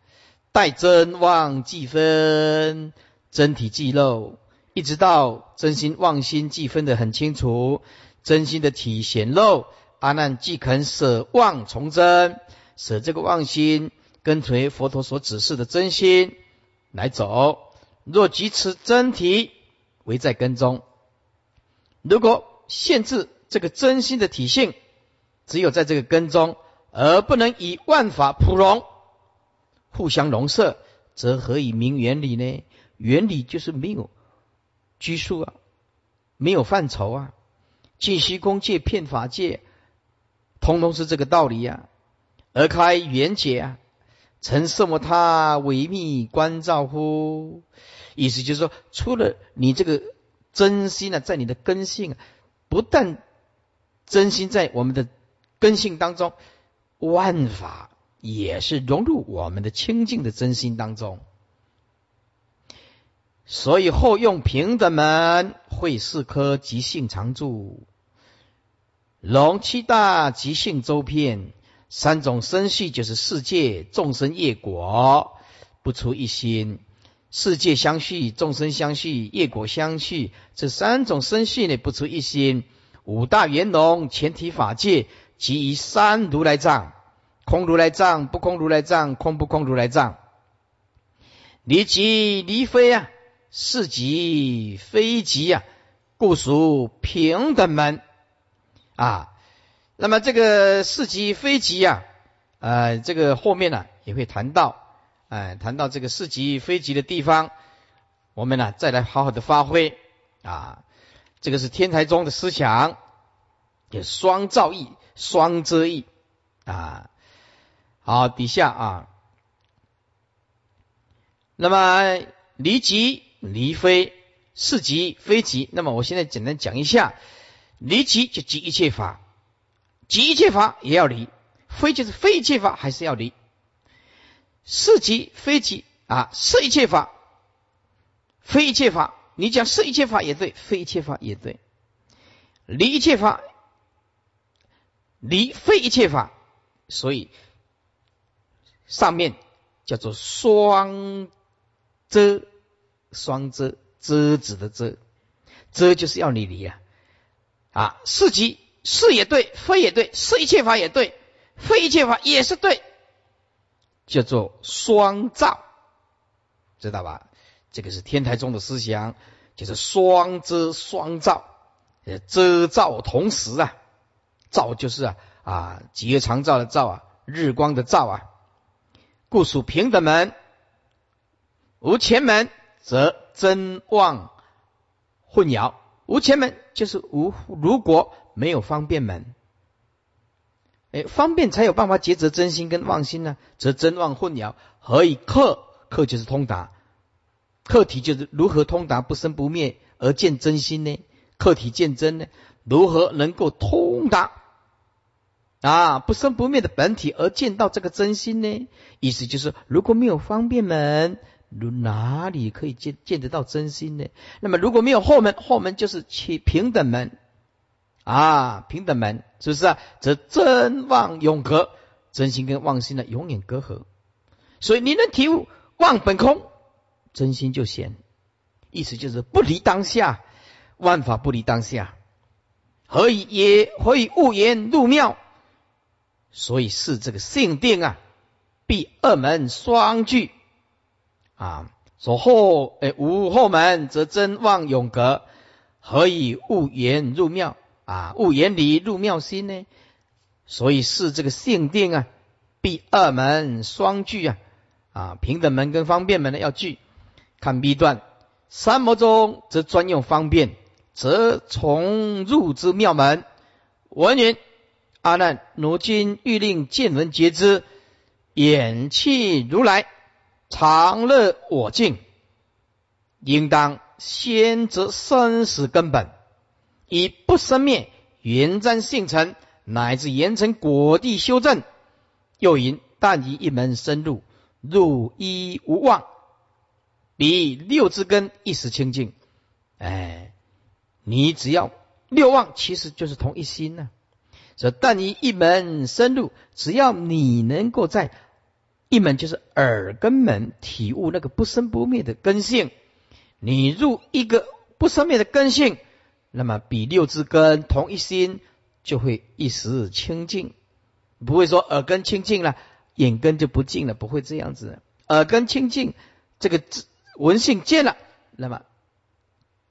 待真妄即分，真体即漏，一直到真心妄心即分的很清楚，真心的体显露，阿难即肯舍妄从真，舍这个妄心，跟随佛陀所指示的真心来走。若即此真体为在根中，如果限制这个真心的体性，只有在这个根中。而不能以万法普融，互相融摄，则何以名原理呢？原理就是没有拘束啊，没有范畴啊。尽虚空界、骗法界，通通是这个道理呀。而开圆解啊，成什么他微密关照乎？意思就是说，除了你这个真心呢，在你的根性，不但真心在我们的根性当中。万法也是融入我们的清净的真心当中，所以后用平等门会四颗即性常住，龙七大即性周遍，三种生系就是世界众生业果不出一心，世界相续，众生相续，业果相续，这三种生系呢不出一心，五大圆融前提法界。即以三如来藏，空如来藏，不空如来藏，空不空如来藏，离即离非啊，是即非即啊，故属平等门啊。那么这个是即非即啊，呃，这个后面呢也会谈到，哎，谈到这个是即非即的地方，我们呢再来好好的发挥啊。这个是天台宗的思想，有双造意。双遮意啊，好，底下啊，那么离即离非是即非即，那么我现在简单讲一下，离即就即一切法，即一切法也要离，非就是非一切法还是要离，是即非即啊，是一切法，非一切法，你讲是一切法也对，非一切法也对，离一切法。离非一切法，所以上面叫做双遮，双遮遮子的遮，遮就是要你离啊。啊，四级是也对，非也对，是一切法也对，非一切法也是对，叫做双照，知道吧？这个是天台宗的思想，就是双遮双照，遮照同时啊，照就是啊啊极月长照的照啊，日光的照啊，故属平等门，无前门则真妄混淆，无前门就是无如果。没有方便门，哎，方便才有办法抉择真心跟妄心呢，则真妄混淆。何以克？克就是通达，课题就是如何通达不生不灭而见真心呢？课题见真呢？如何能够通达啊不生不灭的本体而见到这个真心呢？意思就是，如果没有方便门，如哪里可以见见得到真心呢？那么如果没有后门，后门就是起平等门。啊，平等门是不是啊？则真妄永隔，真心跟妄心呢永远隔阂。所以你能体悟妄本空，真心就显。意思就是不离当下，万法不离当下。何以也？何以悟言入妙？所以是这个性定啊，必二门双具啊。所后诶无后门，则真望永隔。何以悟言入妙？啊，悟言离入妙心呢，所以是这个性定啊，必二门双具啊，啊平等门跟方便门呢要具。看 B 段，三摩中则专用方便，则从入之妙门。文云阿难，如今欲令见闻觉知，眼气如来常乐我净，应当先择生死根本。以不生灭圆瞻性成，乃至严成果地修正。又云：但以一门深入，入一无妄，彼六之根一时清净。哎，你只要六妄，其实就是同一心呢。说但你一门深入，只要你能够在一门，就是耳根门体悟那个不生不灭的根性，你入一个不生灭的根性。那么比六字根同一心，就会一时清净，不会说耳根清净了，眼根就不净了，不会这样子。耳根清净，这个闻性见了，那么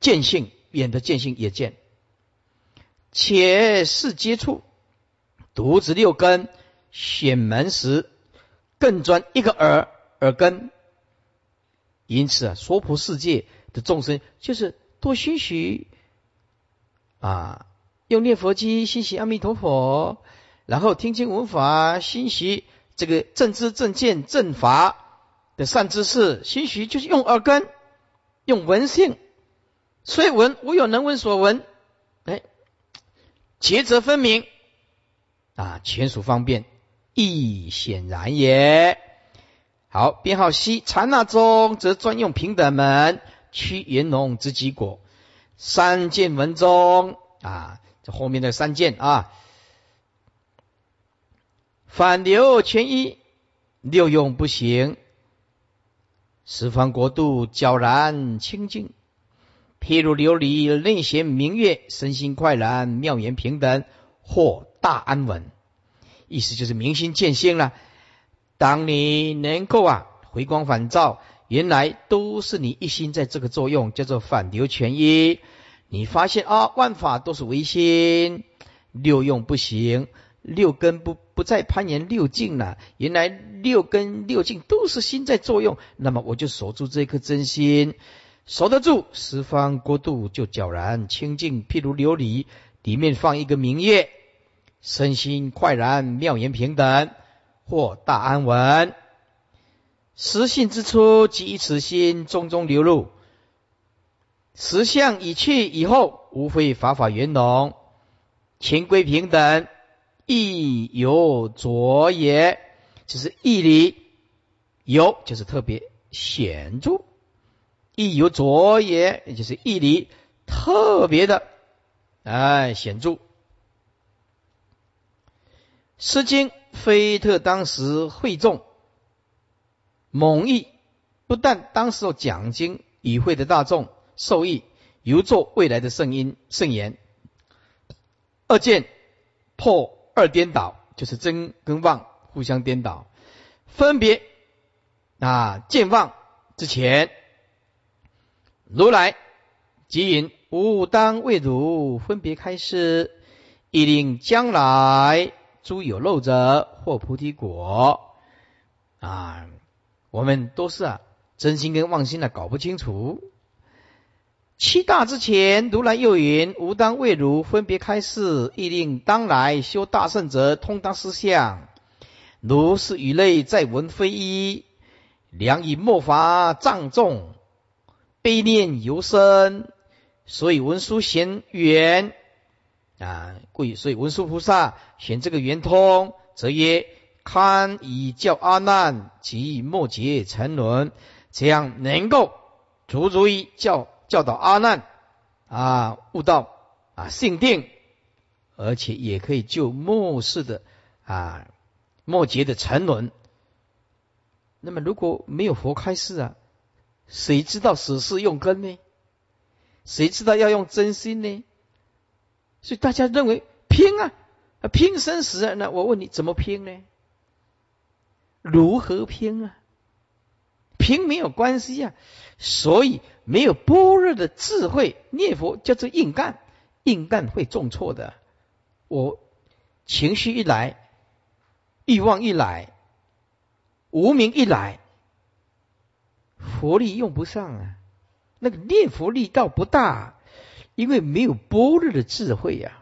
见性眼的见性也见，且是接触独子六根显门时，更专一个耳耳根。因此啊，娑婆世界的众生就是多熏许。啊，用念佛机心习阿弥陀佛，然后听经闻法，心习这个正知正见正法的善知识，心习就是用耳根，用闻性，虽闻无有能闻所闻，哎，抉择分明啊，全属方便，亦显然也。好，编号 C，禅那中则专用平等门，趋圆融之极果。三件文中啊，这后面的三件啊，反流全一，六用不行，十方国度皎然清净，譬如琉璃内显明月，身心快然妙言平等，或大安稳。意思就是明心见性了。当你能够啊回光返照。原来都是你一心在这个作用，叫做反流全一。你发现啊，万法都是唯心，六用不行，六根不不再攀岩六境了。原来六根六境都是心在作用，那么我就守住这颗真心，守得住，十方国度就皎然清净。譬如琉璃里面放一个明月，身心快然妙言平等，或大安稳。实性之初，即以此心中中流入；实相已去以后，无非法法圆融，情归平等，亦有着也。就是义理有，就是特别显著；亦有着也，也就是义理特别的哎显著。《诗经》非特当时会众。蒙毅不但当时讲经与会的大众受益，犹作未来的圣音圣言。二见破二颠倒，就是真跟妄互相颠倒，分别啊见妄之前，如来即引吾当为汝分别开示，以令将来诸有漏者获菩提果啊！我们都是啊真心跟妄心啊搞不清楚。七大之前，如来又云：吾当为如分别开示，亦令当来修大圣者通达思想。如是语类，在闻非一，良以莫法障重，悲念尤深。所以文殊贤远啊，所以文殊菩萨选这个圆通，则曰：堪以教阿难及末劫沉沦，这样能够足足以教。教导阿难啊悟道啊性定，而且也可以救末世的啊末劫的沉沦。那么如果没有佛开示啊，谁知道死事用根呢？谁知道要用真心呢？所以大家认为拼啊，拼生死啊。那我问你怎么拼呢？如何拼啊？拼没有关系啊。所以没有般若的智慧，念佛叫做硬干，硬干会重错的。我情绪一来，欲望一来，无名一来，佛力用不上啊。那个念佛力道不大，因为没有般若的智慧呀。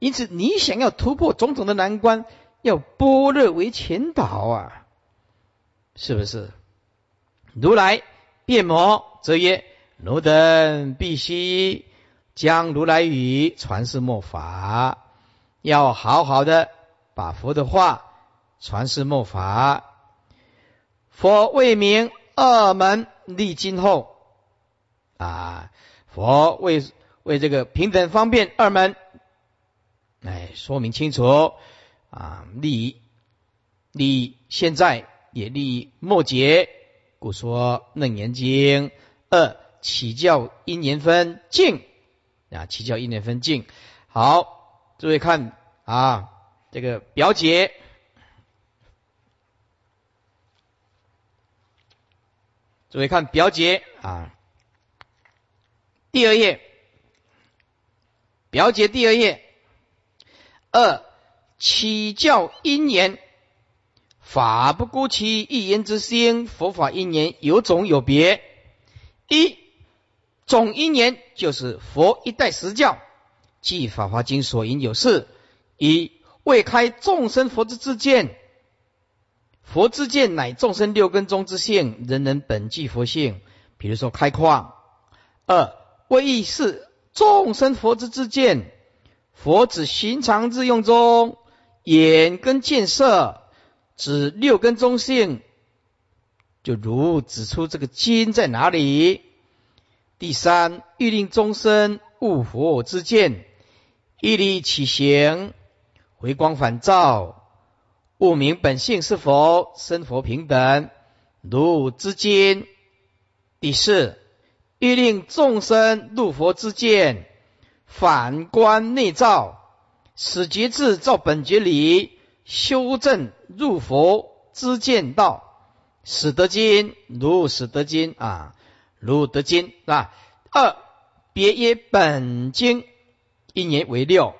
因此，你想要突破种种的难关，要般若为前导啊，是不是？如来。变魔则曰：汝等必须将如来语传世末法，要好好的把佛的话传世末法。佛为明二门立今后啊，佛为为这个平等方便二门，哎，说明清楚。啊，立立现在也立末节。故说《楞严经》二起教因缘分净啊，起教因缘分净。好，诸位看啊，这个表解，诸位看表姐啊，第二页，表姐第二页，二起教因缘。法不孤其一言之心，佛法因缘有种有别。一种因缘就是佛一代实教，即《法华经》所引有事：一未开众生佛之自见，佛之见乃众生六根中之性，人人本具佛性。比如说开矿。二为意是众生佛之自见，佛指寻常之用中眼根见色。指六根中性，就如指出这个金在哪里。第三，欲令众生悟佛之见，一力起行，回光返照，悟明本性是佛，生佛平等，如之经。第四，欲令众生入佛之见，反观内照，使觉智照本觉理。修正入佛知见道，使得经如使得经啊，如得经是吧？二别曰本经一年为六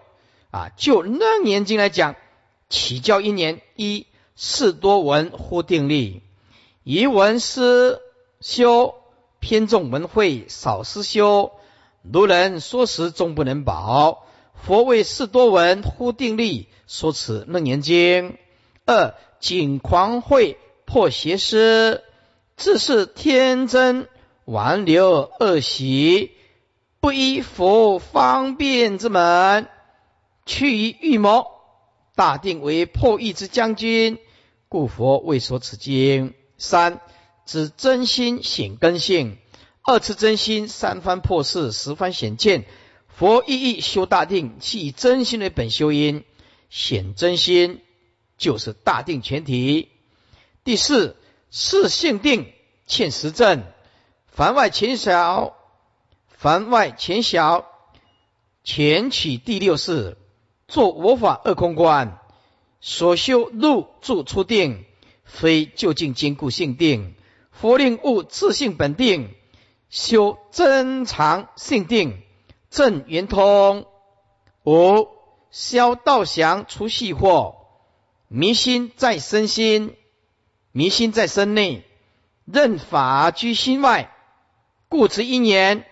啊。就楞严经来讲，起教一年一事多闻忽定力，以闻思修偏重文会，少思修。如人说时终不能保。佛为事多闻忽定力。说此楞严经。二景狂会破邪师，自是天真顽流恶习，不依佛方便之门，去于预谋，大定为破狱之将军，故佛未说此经。三指真心显根性，二次真心三番破事，十番显见。佛意义修大定，系以真心为本修因。显真心就是大定全体。第四，是性定欠实证，凡外浅小，凡外浅小，前取第六世，作我法二空观，所修入住出定，非究竟坚固性定。佛令悟自性本定，修真常性定，正圆通。五消道祥除细惑，迷心在身心，迷心在身内，任法居心外，故知因缘，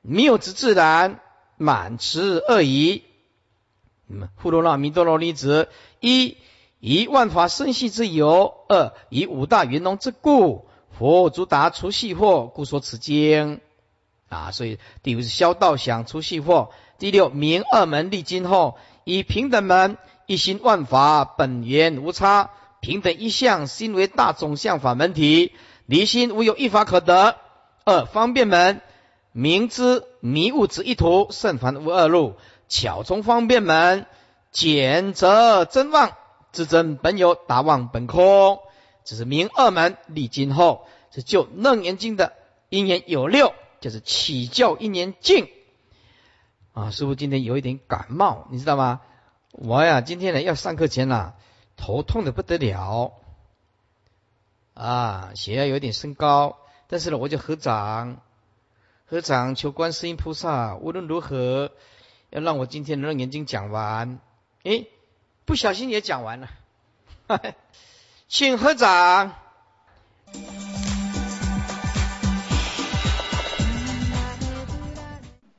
谬之自然，满持恶疑。嗯，富罗那弥多罗尼子一以万法生系之由，二以五大圆融之故，佛主达除细惑，故说此经。啊，所以第五是消道想除细惑。第六明二门立今后，以平等门一心万法本源无差，平等一向心为大众相法门体，离心无有一法可得。二方便门明知迷悟之一途，甚凡无二路。巧从方便门，简则真妄，自真本有，达妄本空。这是明二门立今后，是就楞严经的因缘有六，就是起教因缘尽。啊，师傅今天有一点感冒，你知道吗？我呀，今天呢要上课前呐，头痛的不得了，啊，血压有点升高，但是呢，我就合掌，合掌求观世音菩萨，无论如何。要让我今天能眼睛讲完，诶，不小心也讲完了，请合掌。